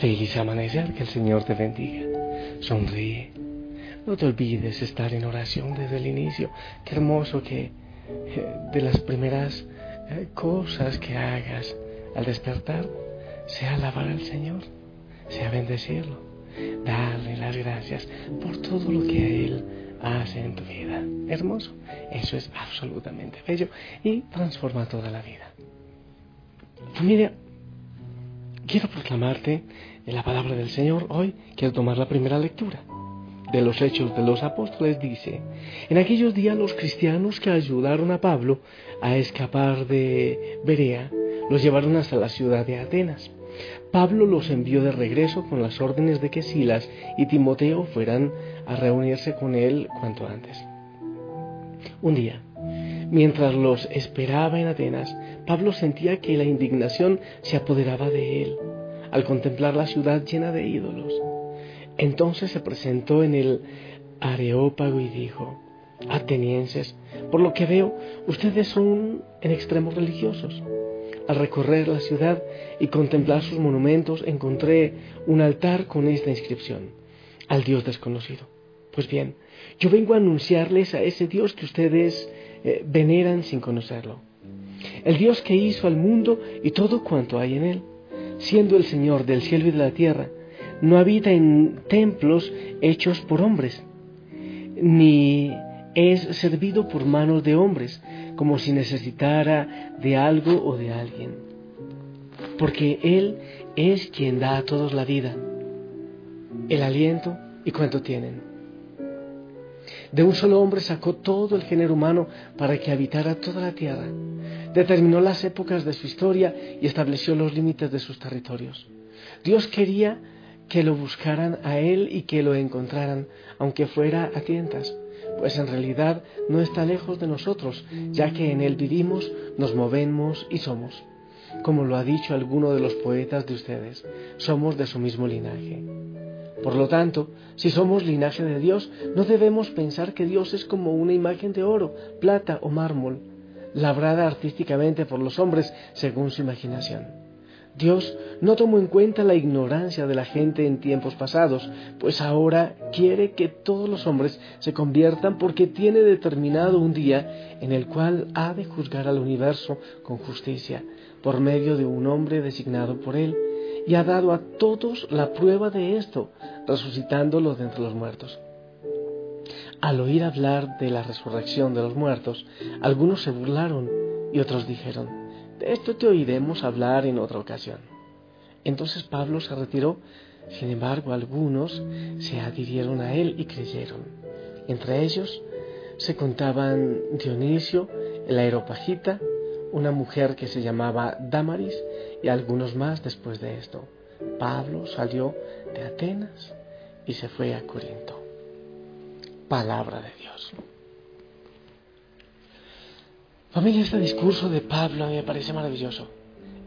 Feliz amanecer, que el Señor te bendiga. Sonríe. No te olvides estar en oración desde el inicio. Qué hermoso que eh, de las primeras eh, cosas que hagas al despertar sea alabar al Señor, sea bendecirlo, darle las gracias por todo lo que Él hace en tu vida. Hermoso. Eso es absolutamente bello y transforma toda la vida. Familia, quiero proclamarte en la palabra del Señor hoy. Quiero tomar la primera lectura de los Hechos de los Apóstoles. Dice, en aquellos días los cristianos que ayudaron a Pablo a escapar de Berea, los llevaron hasta la ciudad de Atenas. Pablo los envió de regreso con las órdenes de que Silas y Timoteo fueran a reunirse con él cuanto antes. Un día, mientras los esperaba en Atenas, Pablo sentía que la indignación se apoderaba de él al contemplar la ciudad llena de ídolos. Entonces se presentó en el Areópago y dijo, Atenienses, por lo que veo, ustedes son en extremos religiosos. Al recorrer la ciudad y contemplar sus monumentos, encontré un altar con esta inscripción, al Dios desconocido. Pues bien, yo vengo a anunciarles a ese Dios que ustedes eh, veneran sin conocerlo. El Dios que hizo al mundo y todo cuanto hay en él, siendo el Señor del cielo y de la tierra, no habita en templos hechos por hombres, ni es servido por manos de hombres, como si necesitara de algo o de alguien. Porque Él es quien da a todos la vida, el aliento y cuanto tienen. De un solo hombre sacó todo el género humano para que habitara toda la tierra. Determinó las épocas de su historia y estableció los límites de sus territorios. Dios quería que lo buscaran a Él y que lo encontraran, aunque fuera a tientas, pues en realidad no está lejos de nosotros, ya que en Él vivimos, nos movemos y somos. Como lo ha dicho alguno de los poetas de ustedes, somos de su mismo linaje. Por lo tanto, si somos linaje de Dios, no debemos pensar que Dios es como una imagen de oro, plata o mármol, labrada artísticamente por los hombres según su imaginación. Dios no tomó en cuenta la ignorancia de la gente en tiempos pasados, pues ahora quiere que todos los hombres se conviertan porque tiene determinado un día en el cual ha de juzgar al universo con justicia, por medio de un hombre designado por él y ha dado a todos la prueba de esto, resucitándolos de entre los muertos. Al oír hablar de la resurrección de los muertos, algunos se burlaron y otros dijeron, de esto te oiremos hablar en otra ocasión. Entonces Pablo se retiró, sin embargo algunos se adhirieron a él y creyeron. Entre ellos se contaban Dionisio, el aeropagita, una mujer que se llamaba Damaris y algunos más después de esto. Pablo salió de Atenas y se fue a Corinto. Palabra de Dios. Familia, este discurso de Pablo a mí me parece maravilloso.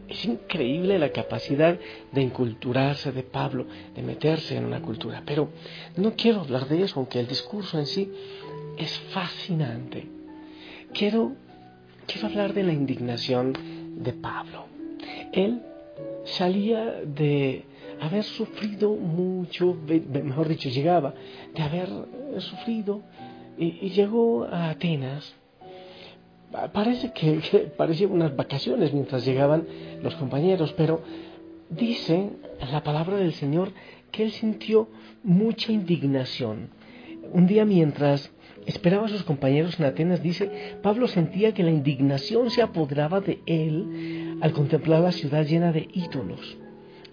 Es increíble la capacidad de inculturarse de Pablo, de meterse en una cultura. Pero no quiero hablar de eso, aunque el discurso en sí es fascinante. Quiero quiero hablar de la indignación de Pablo. Él salía de haber sufrido mucho, mejor dicho, llegaba de haber sufrido y, llegó a Atenas. Parece que, que parecían unas vacaciones mientras llegaban los compañeros, pero dice la palabra del Señor que él sintió mucha indignación. Un día mientras esperaba a sus compañeros en Atenas, dice, Pablo sentía que la indignación se apoderaba de él al contemplar la ciudad llena de ídolos.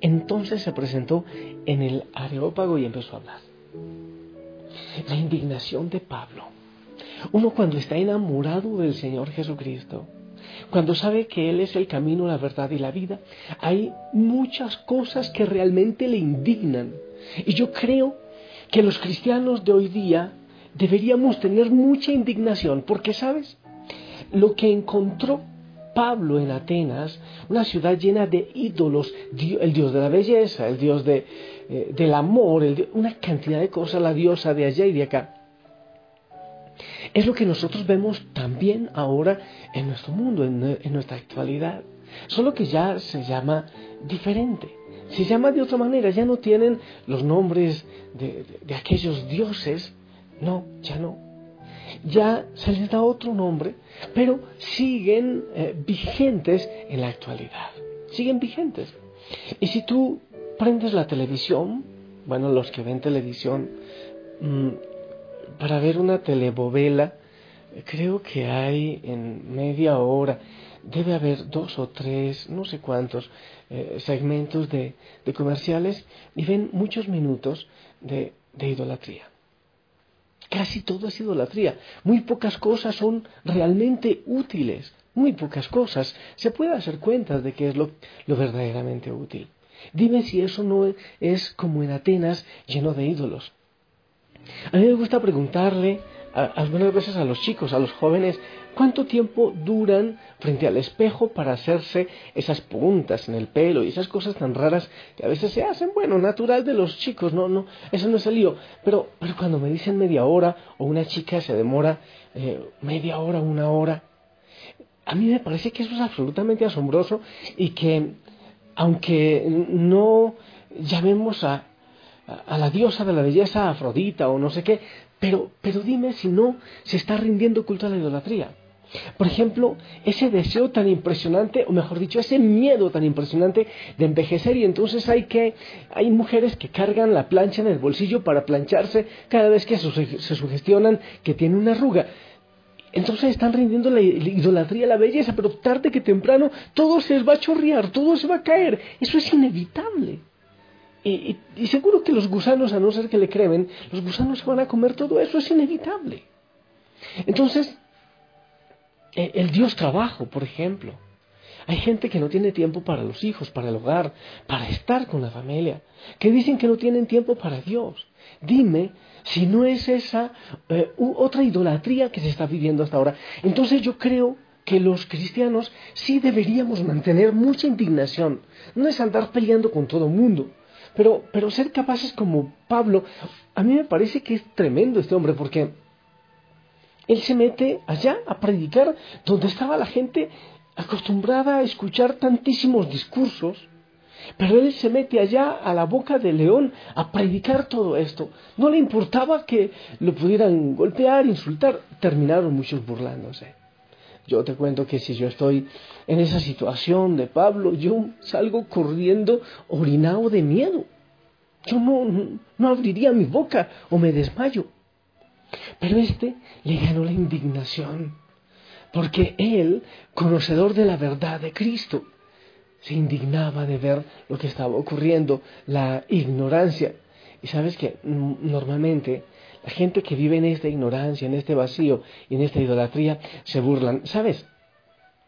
Entonces se presentó en el Areópago y empezó a hablar. La indignación de Pablo. Uno cuando está enamorado del Señor Jesucristo, cuando sabe que Él es el camino, la verdad y la vida, hay muchas cosas que realmente le indignan. Y yo creo que los cristianos de hoy día deberíamos tener mucha indignación, porque, ¿sabes? Lo que encontró Pablo en Atenas, una ciudad llena de ídolos, el dios de la belleza, el dios de, eh, del amor, una cantidad de cosas, la diosa de allá y de acá. Es lo que nosotros vemos también ahora en nuestro mundo, en, en nuestra actualidad. solo que ya se llama diferente. Se llama de otra manera, ya no tienen los nombres de, aquellos dioses, no, ya no. Ya se les da otro nombre, pero siguen eh, vigentes en la actualidad. Siguen vigentes. Y si tú prendes la televisión, bueno, los que ven televisión, mm, para ver una telebovela, creo que hay en media hora, debe haber dos o tres, no sé cuántos eh, segmentos de, comerciales y ven muchos minutos de, de idolatría. Casi todo es idolatría. Muy pocas cosas son realmente útiles. Muy pocas cosas. Se puede hacer cuenta de qué es lo, lo verdaderamente útil. Dime si eso no es como en Atenas lleno de ídolos. A mí me gusta preguntarle algunas veces a los chicos, a los jóvenes, cuánto tiempo duran frente al espejo para hacerse esas puntas en el pelo y esas cosas tan raras que a veces se hacen, bueno, natural de los chicos, no, no, eso no es el lío. Pero, pero cuando me dicen media hora o una chica se demora eh, media hora, una hora, a mí me parece que eso es absolutamente asombroso y que, aunque no llamemos a, a la diosa de la belleza Afrodita o no sé qué, pero, pero dime si no se está rindiendo culto a la idolatría. Por ejemplo, ese deseo tan impresionante, o mejor dicho, ese miedo tan impresionante de envejecer y entonces hay que hay mujeres que cargan la plancha en el bolsillo para plancharse cada vez que se sugestionan que tiene una arruga. Entonces están rindiendo la idolatría a la belleza, pero tarde que temprano todo se va a chorrear, todo se va a caer. Eso es inevitable. Y, seguro que los gusanos, a no ser que le cremen, los gusanos se van a comer todo eso, es inevitable. Entonces, el Dios trabajo, por ejemplo. Hay gente que no tiene tiempo para los hijos, para el hogar, para estar con la familia, que dicen que no tienen tiempo para Dios. Dime si no es esa eh, otra idolatría que se está viviendo hasta ahora. Entonces yo creo que los cristianos sí deberíamos mantener mucha indignación. No es andar peleando con todo el mundo. Pero, pero ser capaces como Pablo, a mí me parece que es tremendo este hombre, porque él se mete allá a predicar donde estaba la gente acostumbrada a escuchar tantísimos discursos, pero él se mete allá a la boca del león a predicar todo esto. No le importaba que lo pudieran golpear, insultar, terminaron muchos burlándose. Yo te cuento que si yo estoy en esa situación de Pablo, yo salgo corriendo orinado de miedo. Yo no, no abriría mi boca o me desmayo. Pero este le ganó la indignación, porque él, conocedor de la verdad de Cristo, se indignaba de ver lo que estaba ocurriendo, la ignorancia. Y sabes que normalmente la gente que vive en esta ignorancia, en este vacío y en esta idolatría se burlan. ¿Sabes?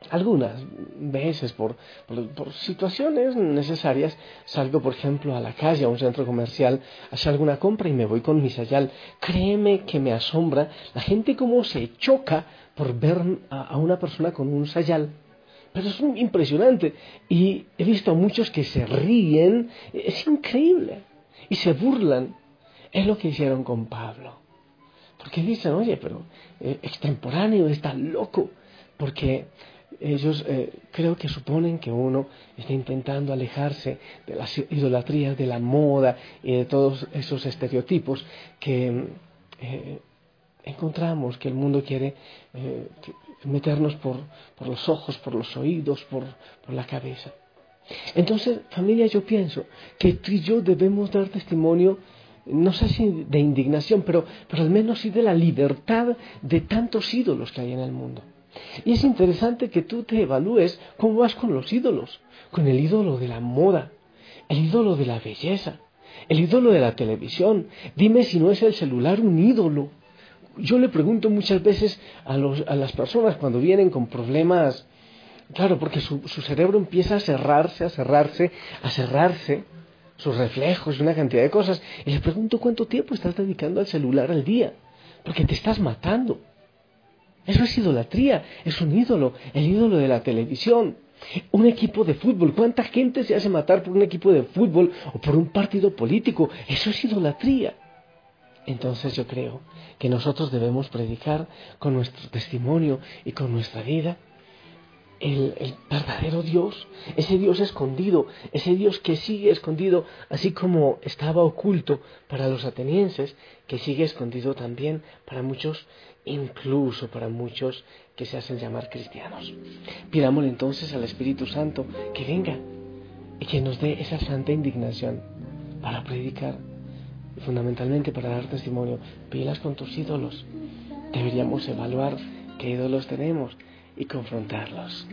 Algunas veces por, por, situaciones necesarias salgo, por ejemplo, a la calle, a un centro comercial, a hacer alguna compra y me voy con mi sayal. Créeme que me asombra la gente cómo se choca por ver a, una persona con un sayal. Pero es impresionante. Y he visto a muchos que se ríen. Es increíble. Y se burlan. Es lo que hicieron con Pablo. Porque dicen, oye, pero eh, extemporáneo, está loco. Porque ellos eh, creo que suponen que uno está intentando alejarse de las idolatrías, de la moda y de todos esos estereotipos que eh, encontramos que el mundo quiere meternos por, por, los ojos, por los oídos, por, por la cabeza. Entonces, familia, yo pienso que tú y yo debemos dar testimonio no sé si de indignación, pero, pero al menos sí de la libertad de tantos ídolos que hay en el mundo. Y es interesante que tú te evalúes cómo vas con los ídolos, con el ídolo de la moda, el ídolo de la belleza, el ídolo de la televisión. Dime si no es el celular un ídolo. Yo le pregunto muchas veces a, los, a las personas cuando vienen con problemas, claro, porque su, su cerebro empieza a cerrarse, a cerrarse, a cerrarse sus reflejos y una cantidad de cosas. Y le pregunto cuánto tiempo estás dedicando al celular al día, porque te estás matando. Eso es idolatría, es un ídolo, el ídolo de la televisión. Un equipo de fútbol, ¿cuánta gente se hace matar por un equipo de fútbol o por un partido político? Eso es idolatría. Entonces yo creo que nosotros debemos predicar con nuestro testimonio y con nuestra vida el, verdadero Dios, ese Dios escondido, ese Dios que sigue escondido, así como estaba oculto para los atenienses, que sigue escondido también para muchos, incluso para muchos que se hacen llamar cristianos. Pidámosle entonces al Espíritu Santo que venga y que nos dé esa santa indignación para predicar fundamentalmente para dar testimonio. Pilas con tus ídolos. Deberíamos evaluar qué ídolos tenemos y confrontarlos.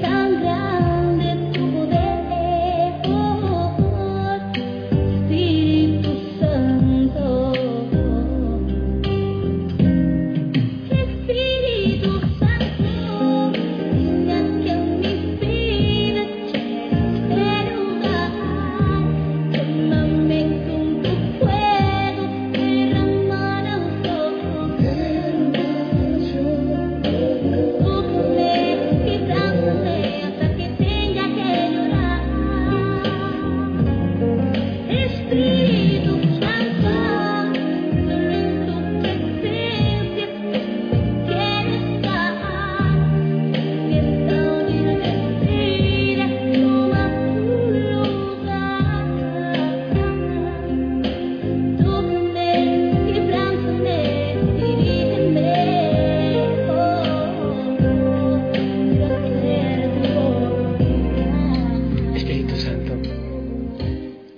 sangra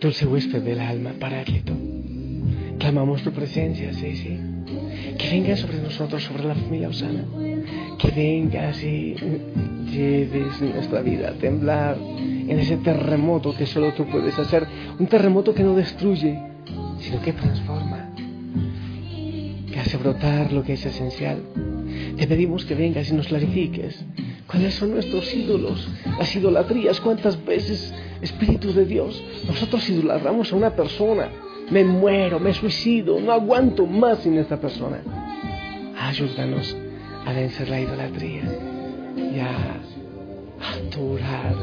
dulce huésped del alma, Paráclito. Clamamos tu presencia, sí, sí. Que venga sobre nosotros, sobre la familia Osana. Que vengas y lleves nuestra vida a temblar en ese terremoto que solo tú puedes hacer. Un terremoto que no destruye, sino que transforma. Que hace brotar lo que es esencial. Te pedimos que vengas y nos clarifiques cuáles son nuestros ídolos, las idolatrías, cuántas veces Espíritu de Dios, nosotros idolatramos a una persona. Me muero, me suicido, no aguanto más sin esta persona. Ayúdanos a vencer la idolatría y a adorar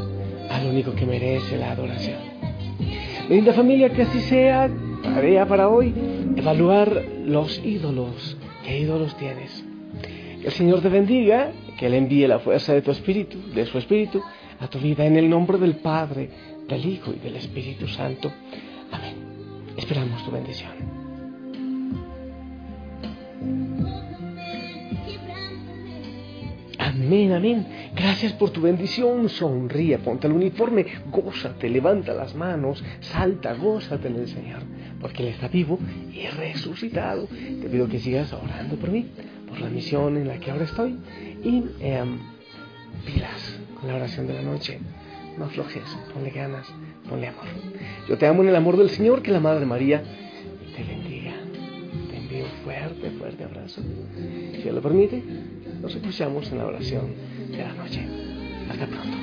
al único que merece la adoración. Linda familia, que así sea. Tarea para hoy, evaluar los ídolos. ¿Qué ídolos tienes? Que el Señor te bendiga, que Él envíe la fuerza de tu espíritu, de su espíritu, a tu vida en el nombre del Padre, del Hijo y del Espíritu Santo. Amén. Esperamos tu bendición. Amén, amén. Gracias por tu bendición. Sonríe, ponte el uniforme, gózate, levanta las manos, salta, gózate en el Señor, porque Él está vivo y resucitado. Te pido que sigas orando por mí, por la misión en la que ahora estoy y em, pilas con la oración de la noche. No aflojes, ponle ganas, ponle amor. Yo te amo en el amor del Señor, que la Madre María te bendiga. Te envío un fuerte, fuerte abrazo. Si Él lo permite, nos escuchamos en la oración de la noche. Hasta pronto.